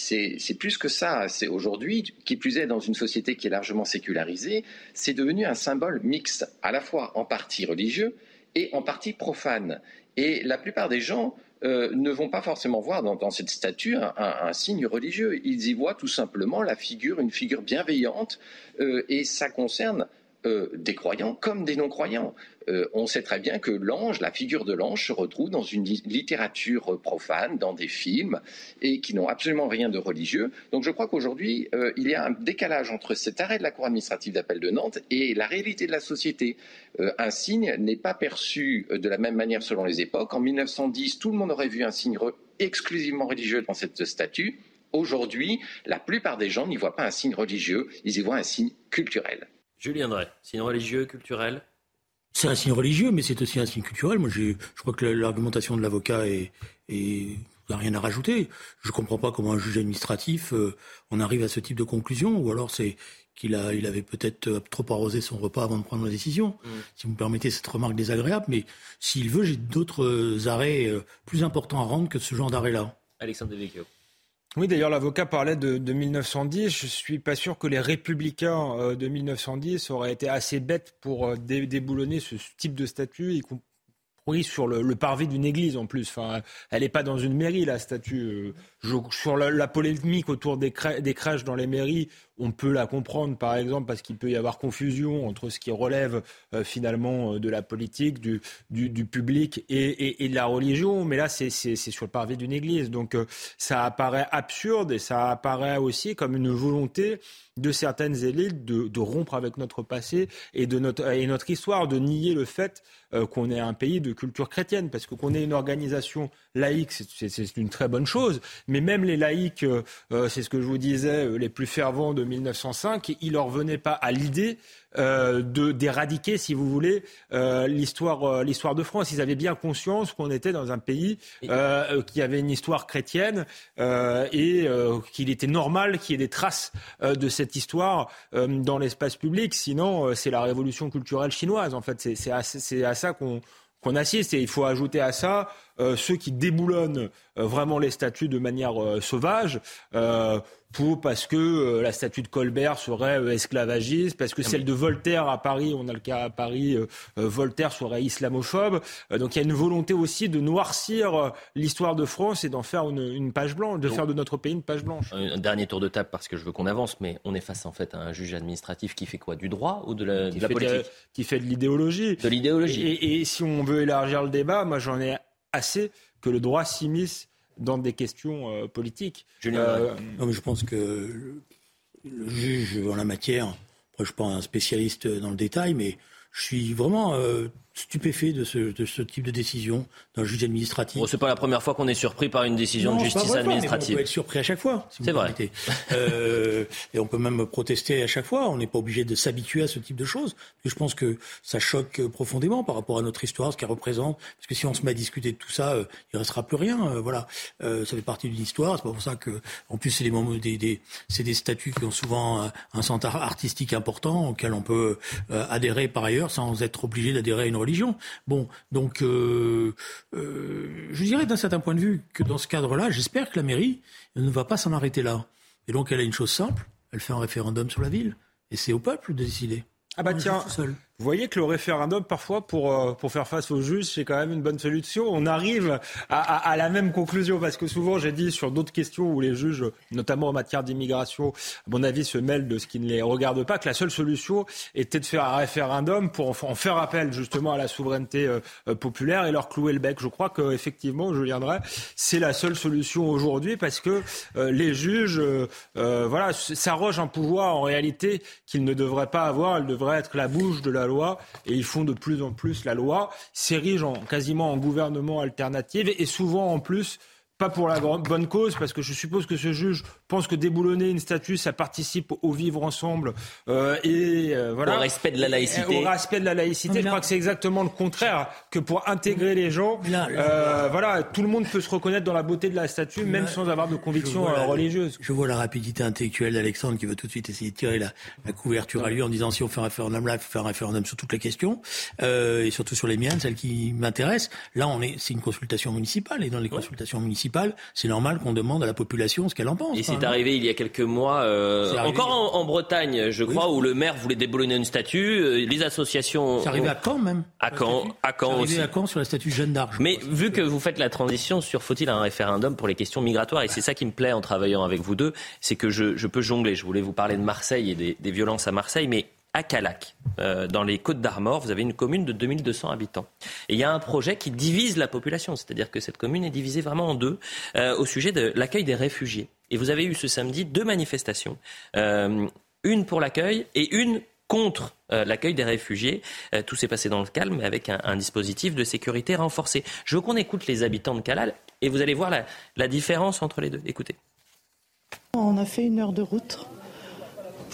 plus que ça. C'est aujourd'hui, qui plus est dans une société qui est largement sécularisée, c'est devenu un symbole mixte, à la fois en partie religieux et en partie profane. Et la plupart des gens euh, ne vont pas forcément voir dans, cette statue un, signe religieux. Ils y voient tout simplement la figure, une figure bienveillante, et ça concerne euh, des croyants comme des non-croyants. Euh, on sait très bien que l'ange, la figure de l'ange, se retrouve dans une littérature profane, dans des films, et qui n'ont absolument rien de religieux. Donc je crois qu'aujourd'hui, euh, il y a un décalage entre cet arrêt de la Cour administrative d'appel de Nantes et la réalité de la société. un signe n'est pas perçu de la même manière selon les époques. En 1910, tout le monde aurait vu un signe exclusivement religieux dans cette statue. Aujourd'hui, la plupart des gens n'y voient pas un signe religieux, ils y voient un signe culturel. Julien Drey, signe religieux, culturel C'est un signe religieux, mais c'est aussi un signe culturel. Moi, je crois que l'argumentation de l'avocat est, est n'a rien à rajouter. Je ne comprends pas comment un juge administratif euh, en arrive à ce type de conclusion, ou alors c'est qu'il a, il avait peut-être euh, trop arrosé son repas avant de prendre la décision. Mm. Si vous me permettez cette remarque désagréable, mais s'il veut, j'ai d'autres euh, arrêts plus importants à rendre que ce genre d'arrêt-là. Alexandre Devecchio. Oui, d'ailleurs, l'avocat parlait de, de, 1910. Je suis pas sûr que les républicains euh, de 1910 auraient été assez bêtes pour euh, déboulonner ce type de statut, y compris sur le, le parvis d'une église en plus. Enfin, elle n'est pas dans une mairie, la statue. Euh, sur la, polémique autour des, des crèches dans les mairies, on peut la comprendre, par exemple, parce qu'il peut y avoir confusion entre ce qui relève euh, finalement euh, de la politique, du, du, public et, et, de la religion. Mais là, c'est sur le parvis d'une église. Donc, euh, ça apparaît absurde et ça apparaît aussi comme une volonté de certaines élites de, rompre avec notre passé et, de notre, et notre histoire, de nier le fait qu'on est un pays de culture chrétienne. Parce que qu'on ait une organisation laïque, c'est une très bonne chose. Mais même les laïcs, c'est ce que je vous disais, les plus fervents de 1905, il leur venait pas à l'idée euh, de d'éradiquer, si vous voulez, euh, l'histoire euh, l'histoire de France. Ils avaient bien conscience qu'on était dans un pays qui avait une histoire chrétienne et qu'il était normal qu'il y ait des traces de cette histoire dans l'espace public. Sinon, c'est la révolution culturelle chinoise. En fait, c'est à, à ça qu'on qu'on assiste. Et il faut ajouter à ça ceux qui déboulonnent vraiment les statuts de manière sauvage pour, parce que euh, la statue de Colbert serait euh, esclavagiste, parce que ah, celle de Voltaire à Paris, on a le cas à Paris, euh, Voltaire serait islamophobe. donc il y a une volonté aussi de noircir l'histoire de France et d'en faire une, page blanche, de faire de notre pays une page blanche. Un dernier tour de table parce que je veux qu'on avance, mais on est face en fait à un juge administratif qui fait quoi? Du droit ou de la, de la politique? Qui fait de l'idéologie. De l'idéologie. Et, et, si on veut élargir le débat, moi j'en ai assez que le droit s'immisce dans des questions euh, politiques. Euh, non, mais je pense que le juge en la matière, après, je ne suis pas un spécialiste dans le détail, mais je suis vraiment euh, stupéfait de ce, de ce, type de décision d'un juge administratif. Bon, c'est pas la première fois qu'on est surpris par une décision de justice administrative. on peut être surpris à chaque fois. c'est vrai. Euh, et on peut même protester à chaque fois. On n'est pas obligé de s'habituer à ce type de choses. je pense que ça choque profondément par rapport à notre histoire, ce qu'elle représente. Parce que si on se met à discuter de tout ça, euh, il restera plus rien. Euh, voilà, euh, ça fait partie d'une histoire. C'est pas pour ça que, en plus, c'est des, des, des c'est des statuts qui ont souvent un centre artistique important auquel on peut adhérer par ailleurs sans être obligé d'adhérer à une religion. Bon, donc euh, euh, je dirais d'un certain point de vue que dans ce cadre-là, j'espère que la mairie ne va pas s'en arrêter là. Et donc elle a une chose simple, elle fait un référendum sur la ville, et c'est au peuple de décider. Ah bah tiens, vous voyez que le référendum, parfois, pour, euh, pour faire face aux juges, c'est quand même une bonne solution. On arrive à, la même conclusion, parce que souvent, j'ai dit sur d'autres questions où les juges, notamment en matière d'immigration, à mon avis, se mêlent de ce qui ne les regarde pas, que la seule solution était de faire un référendum pour en, faire appel justement à la souveraineté euh, euh, populaire et leur clouer le bec. Je crois qu'effectivement, je viendrai, c'est la seule solution aujourd'hui, parce que les juges, voilà, s'arrogent un pouvoir en réalité qu'ils ne devraient pas avoir. Ils devraient être la bouche de la loi et ils font de plus en plus la loi, s'érigent quasiment en gouvernement alternatif et souvent en plus pas pour la bonne cause, parce que je suppose que ce juge pense que déboulonner une statue, ça participe au vivre ensemble euh, et euh, voilà. Au respect de la laïcité. Au respect de la laïcité. je crois que c'est exactement le contraire, que pour intégrer les gens, euh, voilà, tout le monde peut se reconnaître dans la beauté de la statue, même sans avoir de conviction religieuse. Je vois la rapidité intellectuelle d'Alexandre qui veut tout de suite essayer de tirer la, couverture à lui en disant si on fait un référendum là, il faut faire un référendum sur toutes les questions et surtout sur les miennes, celles qui m'intéressent. Là, on est, c'est une consultation municipale et dans les consultations municipales c'est normal qu'on demande à la population ce qu'elle en pense. Et c'est arrivé il y a quelques mois, euh, encore en, Bretagne, je crois, où le maire voulait déboulonner une statue, euh, les associations. C'est arrivé à Caen même. À Caen, à Caen aussi. à Caen sur la statue Jeanne d'Arc. Mais vu que vous faites la transition sur faut-il un référendum pour les questions migratoires, et c'est ça qui me plaît en travaillant avec vous deux, c'est que je, peux jongler. Je voulais vous parler de Marseille et des, des violences à Marseille, mais à Calac, euh, dans les Côtes d'Armor, vous avez une commune de 2200 habitants. Et il y a un projet qui divise la population, c'est-à-dire que cette commune est divisée vraiment en deux euh, au sujet de l'accueil des réfugiés. Et vous avez eu ce samedi deux manifestations, euh, une pour l'accueil et une contre l'accueil des réfugiés. tout s'est passé dans le calme, mais avec un, dispositif de sécurité renforcé. Je veux qu'on écoute les habitants de Calal et vous allez voir la, la différence entre les deux. Écoutez. On a fait une heure de route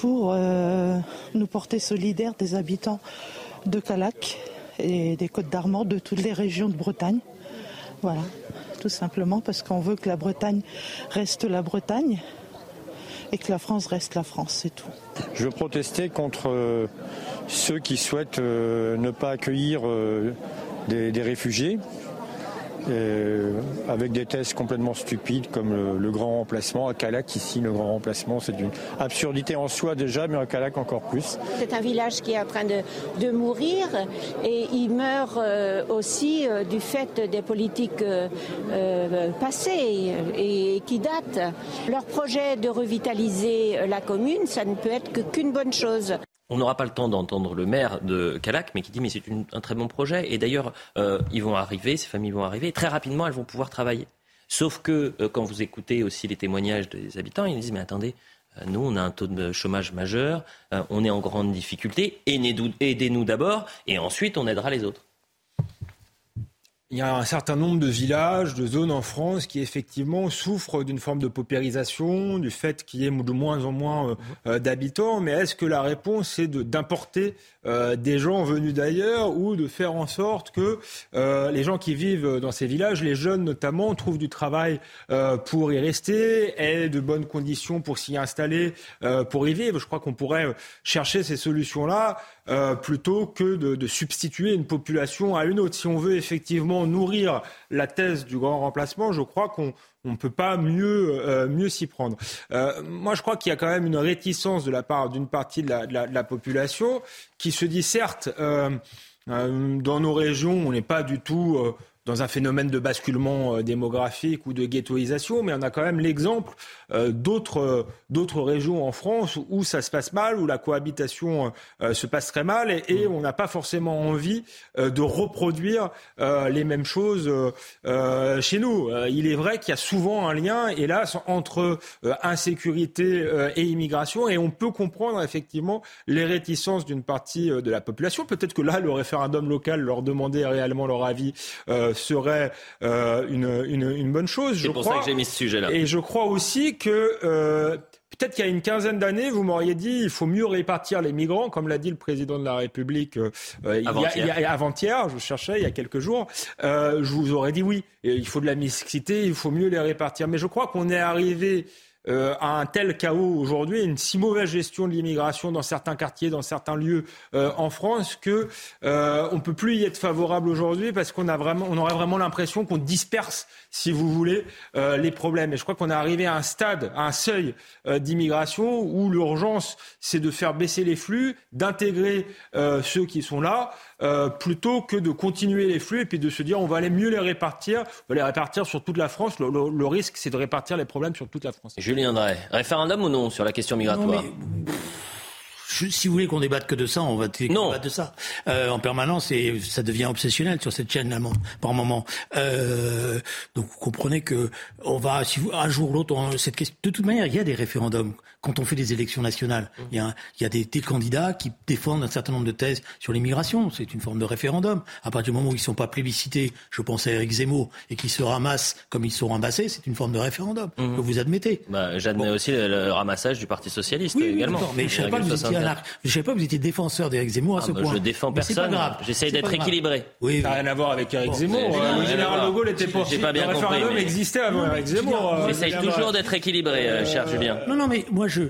pour euh, nous porter solidaires des habitants de Calac et des Côtes d'Armor, de toutes les régions de Bretagne. Voilà, tout simplement parce qu'on veut que la Bretagne reste la Bretagne et que la France reste la France, c'est tout. Je veux protester contre euh, ceux qui souhaitent euh, ne pas accueillir des réfugiés. Euh, avec des tests complètement stupides comme le, grand remplacement. À Calac, ici, le grand remplacement, c'est une absurdité en soi déjà, mais à Calac encore plus. C'est un village qui est en train de, de mourir et il meurt euh, aussi euh, du fait des politiques passées et qui datent. Leur projet de revitaliser la commune, ça ne peut être qu'une bonne chose. On n'aura pas le temps d'entendre le maire de Calac, mais qui dit mais c'est un très bon projet. Et d'ailleurs, euh, ils vont arriver, ces familles vont arriver, très rapidement, elles vont pouvoir travailler. Sauf que euh, quand vous écoutez aussi les témoignages des habitants, ils disent mais attendez, euh, nous, on a un taux de chômage majeur, on est en grande difficulté, aidez-nous d'abord, et ensuite on aidera les autres il y a un certain nombre de villages, de zones en France qui effectivement souffrent d'une forme de paupérisation, du fait qu'il y ait de moins en moins euh, euh, d'habitants. Mais est-ce que la réponse est d'importer euh, des gens venus d'ailleurs ou de faire en sorte que les gens qui vivent dans ces villages, les jeunes notamment, trouvent du travail pour y rester, aient de bonnes conditions pour s'y installer, pour y vivre? Je crois qu'on pourrait chercher ces solutions-là euh, plutôt que de, substituer une population à une autre. Si on veut effectivement nourrir la thèse du grand remplacement, je crois qu'on ne peut pas mieux, euh, mieux s'y prendre. Euh, moi, je crois qu'il y a quand même une réticence de la part d'une partie de la, population qui se dit certes, dans nos régions, on n'est pas du tout dans un phénomène de basculement démographique ou de ghettoisation, mais on a quand même l'exemple euh, d'autres d'autres régions en France où ça se passe mal, où la cohabitation euh, se passe très mal, et, mm. on n'a pas forcément envie euh, de reproduire les mêmes choses chez nous. il est vrai qu'il y a souvent un lien, hélas, entre insécurité et immigration, et on peut comprendre effectivement les réticences d'une partie de la population. Peut-être que là, le référendum local, leur demander réellement leur avis, serait une, une, une, bonne chose. C'est pour ça que j'ai mis ce sujet-là. Et je crois aussi que euh, peut-être qu'il y a une quinzaine d'années, vous m'auriez dit il faut mieux répartir les migrants, comme l'a dit le président de la République euh, euh, avant-hier. je cherchais il y a quelques jours. je vous aurais dit oui, il faut de la mixité, il faut mieux les répartir. Mais je crois qu'on est arrivé euh, à un tel chaos aujourd'hui, une si mauvaise gestion de l'immigration dans certains quartiers, dans certains lieux euh, en France, que euh, on peut plus y être favorable aujourd'hui parce qu'on a vraiment, on aurait vraiment l'impression qu'on disperse, si vous voulez, euh, les problèmes. Et je crois qu'on est arrivé à un stade, à un seuil d'immigration où l'urgence, c'est de faire baisser les flux, d'intégrer ceux qui sont là. Euh, plutôt que de continuer les flux et puis de se dire on va aller mieux les répartir, on va les répartir sur toute la France. Le, risque, c'est de répartir les problèmes sur toute la France. Julien Drey, référendum ou non sur la question migratoire si vous voulez qu'on débatte que de ça, on va débattre de ça euh, en permanence et ça devient obsessionnel sur cette chaîne par moment. Euh, donc vous comprenez que on va, si vous, un jour ou l'autre, cette question. De toute manière, il y a des référendums quand on fait des élections nationales, il y a, il y a des, des, candidats qui défendent un certain nombre de thèses sur l'immigration. C'est une forme de référendum. À partir du moment où ils ne sont pas plébiscités, je pense à Eric Zemmour, et qu'ils se ramassent comme ils sont ramassés, c'est une forme de référendum mmh. que vous admettez. Bah, J'admets aussi le, ramassage du Parti socialiste également. mais je ne savais, pas que vous étiez défenseur d'Eric Zemmour à ah ce bah, point. Je défends personne. J'essaye d'être équilibré. Oui, ça n'a rien à voir avec Eric Zemmour. le général de Gaulle était pour. J'ai pas bien le référendum existait avant Eric Zemmour. Euh, J'essaye toujours d'être équilibré, euh, cher Julien. Non, non, mais moi, je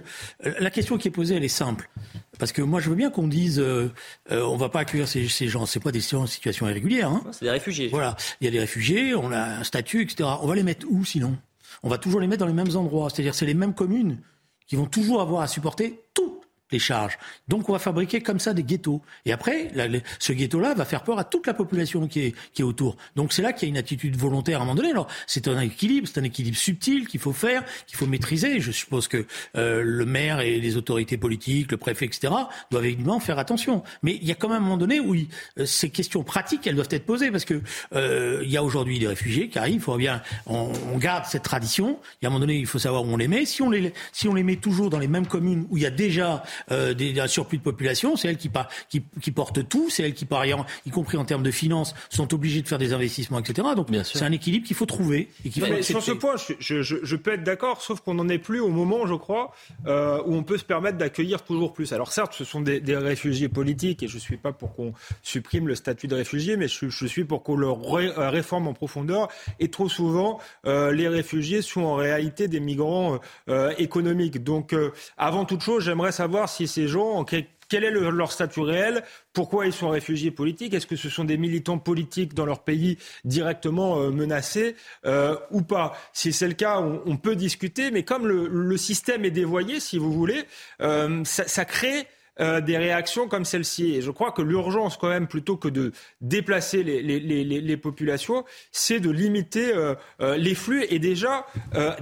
la question qui est posée, elle est simple. Parce que moi, je veux bien qu'on dise, euh, euh on va pas accueillir ces, ces gens. C'est pas des situations irrégulières. Hein. C'est des réfugiés. Voilà, il y a des réfugiés, on a un statut, etc. On va les mettre où sinon? On va toujours les mettre dans les mêmes endroits. C'est-à-dire, c'est les mêmes communes qui vont toujours avoir à supporter tout les charges. Donc on va fabriquer comme ça des ghettos. Et après, ce ghetto-là va faire peur à toute la population qui est, qui est autour. Donc c'est là qu'il y a une attitude volontaire à un moment donné. Alors c'est un équilibre, c'est un équilibre subtil qu'il faut faire, qu'il faut maîtriser. Je suppose que euh, le maire et les autorités politiques, le préfet, etc., doivent évidemment faire attention. Mais il y a quand même un moment donné où euh, ces questions pratiques, elles doivent être posées parce que euh, il y a aujourd'hui des réfugiés qui arrivent. Il faut bien, on, on, garde cette tradition. Il y a un moment donné, il faut savoir où on les met. Si on les, si on les met toujours dans les mêmes communes où il y a déjà euh, des, un surplus de population, c'est elles qui, qui, qui portent tout, c'est elles qui, par ailleurs, y compris en termes de finances, sont obligées de faire des investissements, etc. Donc c'est un équilibre qu'il faut trouver. Et qu'il faut sur ce point, je, je, je peux être d'accord, sauf qu'on n'en est plus au moment, je crois, euh, où on peut se permettre d'accueillir toujours plus. Alors certes, ce sont des, des réfugiés politiques, et je ne suis pas pour qu'on supprime le statut de réfugié, mais je, je suis pour qu'on le euh, réforme en profondeur. Et trop souvent, euh, les réfugiés sont en réalité des migrants euh, économiques. Donc, euh, avant toute chose, j'aimerais savoir si ces gens, quel est leur statut réel Pourquoi ils sont réfugiés politiques Est-ce que ce sont des militants politiques dans leur pays directement euh, menacés euh, ou pas? Si c'est le cas, on, peut discuter, mais comme le, système est dévoyé, si vous voulez, euh, ça, crée des réactions comme celle-ci. Et je crois que l'urgence, quand même, plutôt que de déplacer les, populations, c'est de limiter les flux et déjà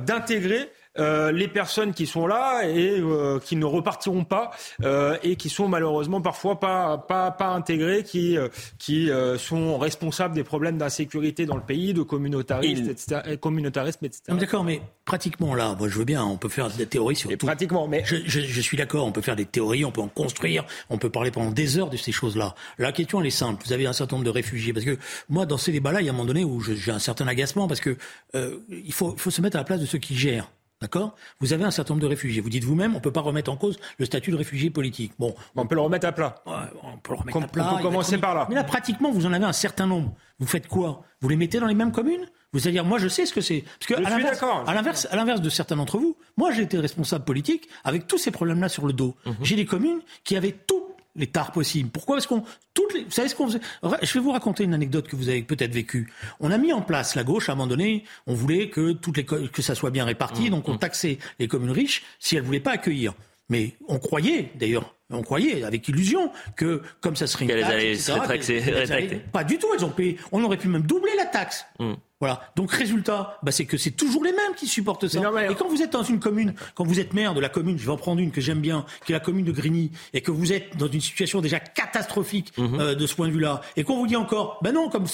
d'intégrer euh, les personnes qui sont là et euh, qui ne repartiront pas euh, et qui sont malheureusement parfois pas pas pas intégrées, qui qui sont responsables des problèmes d'insécurité dans le pays, de communautarisme, etc., communautarisme, etc. D'accord, mais pratiquement là, moi je veux bien, on peut faire des théories sur et tout. Pratiquement, mais je, je, je suis d'accord, on peut faire des théories, on peut en construire, on peut parler pendant des heures de ces choses-là. La question elle est simple. Vous avez un certain nombre de réfugiés parce que moi dans ces débats-là, il y a un moment donné où j'ai un certain agacement parce que euh, il faut, faut se mettre à la place de ceux qui gèrent. D'accord? Vous avez un certain nombre de réfugiés. Vous dites vous-même, on ne peut pas remettre en cause le statut de réfugié politique. Bon, on peut le remettre à plat. Ouais, on peut le remettre à plat. On peut commencer par là. Mais là, pratiquement, vous en avez un certain nombre. Vous faites quoi? Vous les mettez dans les mêmes communes? Vous allez dire, moi je sais ce que c'est. Parce que je à l'inverse, à l'inverse, à l'inverse de certains d'entre vous, moi j'ai été responsable politique avec tous ces problèmes-là sur le dos. Mhm. J'ai des communes qui avaient tout les tares possibles. Pourquoi? Parce qu'on toutes les, vous savez ce qu'on faisait? Je vais vous raconter une anecdote que vous avez peut-être vécue. On a mis en place la gauche à un moment donné. On voulait que toutes les que ça soit bien réparti, Mmh, donc on mmh. taxait les communes riches si elles voulaient pas accueillir. Mais on croyait d'ailleurs. On croyait avec illusion que comme ça serait une taxe, etc., Pas du tout. Elles ont payé. On aurait pu même doubler la taxe. Mmh. Voilà. Donc résultat, bah, c'est que c'est toujours les mêmes qui supportent ça. Et quand vous êtes dans une commune, quand vous êtes maire de la commune, je vais en prendre une que j'aime bien, qui est la commune de Grigny, et que vous êtes dans une situation déjà catastrophique euh, de ce point de vue-là, et qu'on vous dit encore, ben non, comme,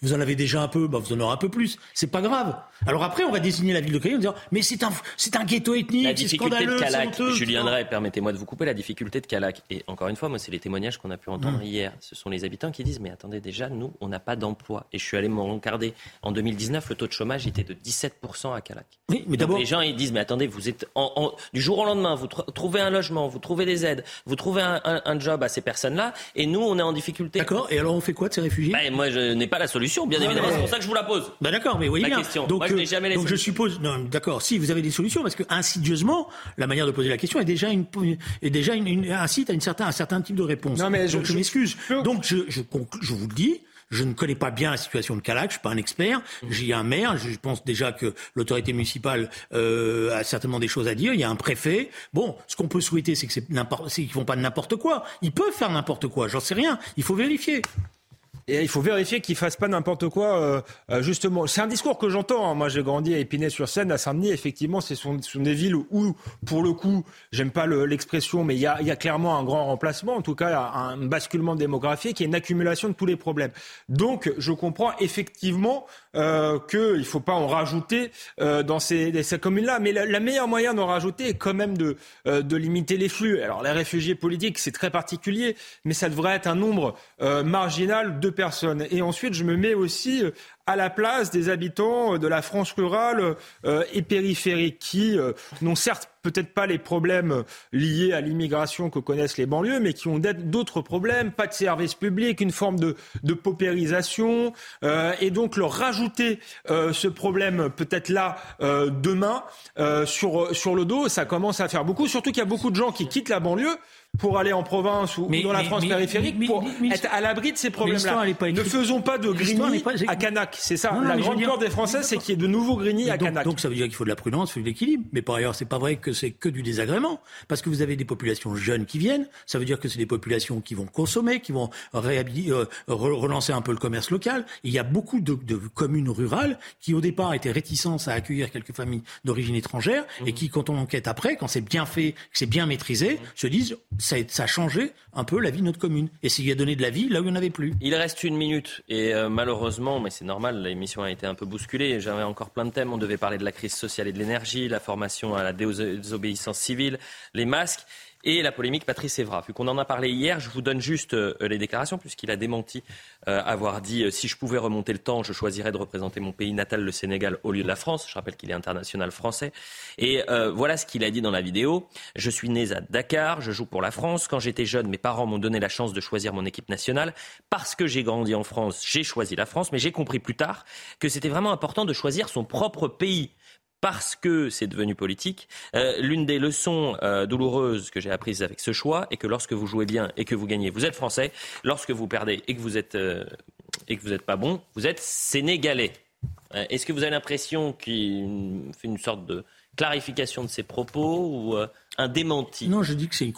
vous, en avez déjà un peu, bah, vous en aurez un peu plus. C'est pas grave. Alors après, on va désigner la ville de Grigny en disant, mais c'est un, c'est un ghetto ethnique, La c'est difficulté scandaleux, de Calac, honteux, Julien. Drey, permettez-moi de vous couper la difficulté de Calac. Et encore une fois, moi, c'est les témoignages qu'on a pu entendre Mm. hier. Ce sont les habitants qui disent, mais attendez, déjà, nous, on n'a pas d'emploi. Et je suis allé me rencarder. En 2019, le taux de chômage était de 17% à Calac. Oui, mais d'abord- les gens, ils disent, mais attendez, vous êtes en- en- du jour au lendemain, vous tr- trouvez un logement, vous trouvez des aides, vous trouvez un, un- un job à ces personnes-là, et nous, on est en difficulté. D'accord. Et alors on fait quoi de ces réfugiés? Ben, moi, je n'ai pas la solution, bien Non, évidemment. mais- C'est pour ça que je vous la pose. Ben d'accord, mais voyez La bien. question. Donc, Moi, je n'ai euh, jamais les donc je suppose, non, d'accord, si vous avez des solutions, parce que insidieusement, la manière de poser la question est déjà une, est déjà une, une- incite à une certain, un certain type de réponse. Non, mais je- donc je, je- m'excuse. Donc je, je, je vous le dis. Je ne connais pas bien la situation de Calac, je suis pas un expert. J'ai un maire, je pense déjà que l'autorité municipale euh, a certainement des choses à dire. Il y a un préfet. Bon, ce qu'on peut souhaiter, c'est que c'est n'importe, c'est qu'ils font pas n'importe quoi. Ils peuvent faire n'importe quoi. J'en sais rien. Il faut vérifier. Et il faut vérifier qu'ils fassent pas n'importe quoi, euh, euh, justement. C'est un discours que j'entends. hein. Moi, j'ai grandi à Épinay-sur-Seine, à Saint-Denis. Effectivement, ce sont, des villes où, pour le coup, j'aime pas le- l'expression, mais il y a, clairement un grand remplacement, en tout cas un basculement démographique et une accumulation de tous les problèmes. Donc, je comprends effectivement euh, qu'il faut pas en rajouter dans ces, communes-là. Mais la, meilleure moyen d'en rajouter est quand même de, de limiter les flux. Alors, les réfugiés politiques, c'est très particulier, mais ça devrait être un nombre marginal de. Et ensuite, je me mets aussi euh, à la place des habitants de la France rurale euh, et périphérique qui euh, n'ont certes peut-être pas les problèmes liés à l'immigration que connaissent les banlieues, mais qui ont d'autres problèmes, pas de services publics, une forme de, paupérisation, et donc leur rajouter ce problème peut-être là demain sur, sur le dos, ça commence à faire beaucoup, surtout qu'il y a beaucoup de gens qui quittent la banlieue pour aller en province ou, Mais- dans la mais- France mais- périphérique mais- pour être à l'abri de ces problèmes-là. Ne faisons pas de Grigny pas- à Canac. C'est ça. Non, non, la grande peur des Français, c'est qu'il y ait de nouveaux Grigny à Canac. donc ça veut dire qu'il faut de la prudence, il faut de l'équilibre. Mais par ailleurs, c'est pas vrai que c'est que du désagrément, parce que vous avez des populations jeunes qui viennent. Ça veut dire que c'est des populations qui vont consommer, qui vont euh, re- relancer un peu le commerce local. Il y a beaucoup de, de communes rurales qui au départ étaient réticences à accueillir quelques familles d'origine étrangère et qui, quand on enquête après, quand c'est bien fait, que c'est bien maîtrisé, se disent ça, a- changé un peu la vie de notre commune. Et s'il y a donné de la vie là où il n'y en avait plus. Il reste une minute et euh, malheureusement, mais c'est normal, l'émission a été un peu bousculée. J'avais encore plein de thèmes. On devait parler de la crise sociale et de l'énergie, la formation à la désobéissance civile, les masques et la polémique Patrice Evra. Vu qu'on en a parlé hier, je vous donne juste euh, les déclarations puisqu'il a démenti euh, avoir dit euh, si je pouvais remonter le temps, je choisirais de représenter mon pays natal, le Sénégal, au lieu de la France. Je rappelle qu'il est international français. Et euh, voilà ce qu'il a dit dans la vidéo. Je suis né à Dakar, je joue pour la France. Quand j'étais jeune, mes parents m'ont donné la chance de choisir mon équipe nationale. Parce que j'ai grandi en France, j'ai choisi la France, mais j'ai compris plus tard que c'était vraiment important de choisir son propre pays parce que c'est devenu politique. Euh, L'une des leçons euh, douloureuses que j'ai apprises avec ce choix est que lorsque vous jouez bien et que vous gagnez, vous êtes français. Lorsque vous perdez et que vous êtes euh, et que vous n'êtes pas bon, vous êtes sénégalais. Est-ce que vous avez l'impression qu'il fait une sorte de clarification de ses propos ou un démenti Non, je dis que c'est une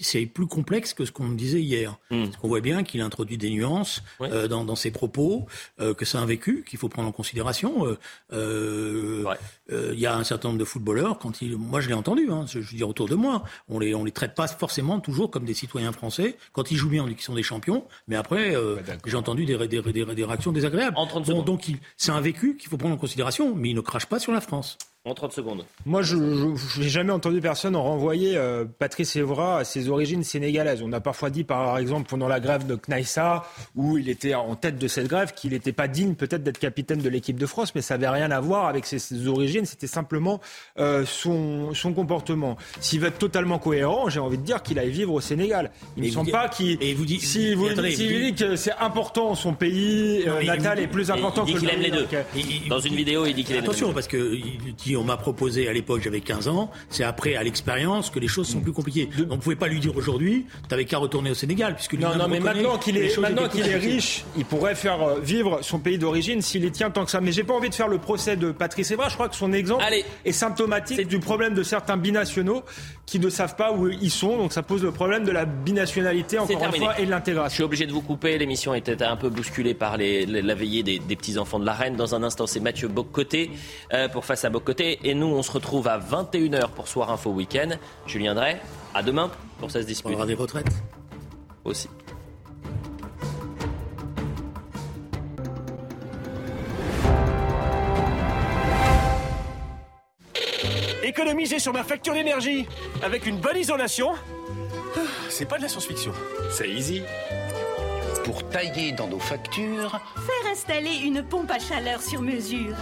c'est plus complexe que ce qu'on me disait hier. Parce qu'on voit bien qu'il introduit des nuances euh, dans, dans ses propos, euh, que c'est un vécu qu'il faut prendre en considération. Euh, euh, euh, Il y a un certain nombre de footballeurs, quand ils, moi je l'ai entendu, hein, je, je veux dire autour de moi, on les on les traite pas forcément toujours comme des citoyens français. Quand ils jouent bien, on dit qu'ils sont des champions, mais après euh, j'ai entendu des, des, des, des réactions désagréables. Bon, donc c'est un vécu qu'il faut prendre en considération, mais il ne crache pas sur la France. En 30 secondes. Moi, je n'ai jamais entendu personne en renvoyer euh, Patrice Evra à ses origines sénégalaises. On a parfois dit, par exemple, pendant la grève de Knaïssa, où il était en tête de cette grève, qu'il n'était pas digne peut-être d'être capitaine de l'équipe de France, mais ça n'avait rien à voir avec ses, ses origines, c'était simplement euh, son, son comportement. S'il veut être totalement cohérent, j'ai envie de dire qu'il aille vivre au Sénégal. Il ne me semble pas qu'il... Et vous dit, Si vous, attendez, si vous vous dites- dites que c'est important, son pays Non, euh, natal il- est plus il- important il dit que qu'il le aime les deux. euh, Dans une vidéo, il dit qu'il aime les Attention, deux. parce que il on m'a proposé à l'époque, j'avais 15 ans, c'est après à l'expérience que les choses sont plus compliquées. Donc vous pouvez pas lui dire aujourd'hui, t'avais qu'à retourner au Sénégal, puisque Non, non, mais maintenant qu'il est, maintenant qu'il riche, il pourrait faire euh, vivre son pays d'origine s'il y tient tant que ça. Mais j'ai pas envie de faire le procès de Patrice Evra. Je crois que son exemple est symptomatique du problème de certains binationaux qui ne savent pas où ils sont. Donc ça pose le problème de la binationalité, encore une fois, et de l'intégration. Je suis obligé de vous couper. L'émission était un peu bousculée par les- la veillée des, des petits-enfants de la reine. Dans un instant, c'est Mathieu Boccoté euh, pour Face à Boccoté. Et nous, on se retrouve à 21h pour Soir Info Week-end. Julien Drey, à demain pour Ça se dispute. On aura des retraites. Aussi. Économiser sur ma facture d'énergie avec une bonne isolation, ah, c'est pas de la science-fiction. C'est easy. Pour tailler dans nos factures, Faire installer une pompe à chaleur sur mesure.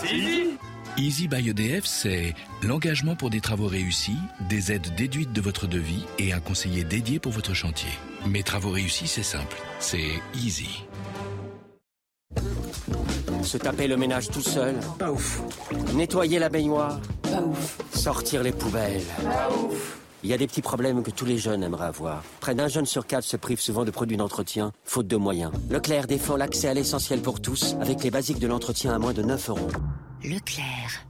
C'est easy. Easy by EDF, c'est l'engagement pour des travaux réussis, des aides déduites de votre devis et un conseiller dédié pour votre chantier. Mais travaux réussis, c'est simple. C'est easy. Se taper le ménage tout seul. Pas ouf. Nettoyer la baignoire. Pas ouf. Sortir les poubelles. Pas ouf. Il y a des petits problèmes que tous les jeunes aimeraient avoir. Près d'un jeune sur quatre se prive souvent de produits d'entretien, faute de moyens. Leclerc défend l'accès à l'essentiel pour tous, avec les basiques de l'entretien à moins de 9 euros. Leclerc.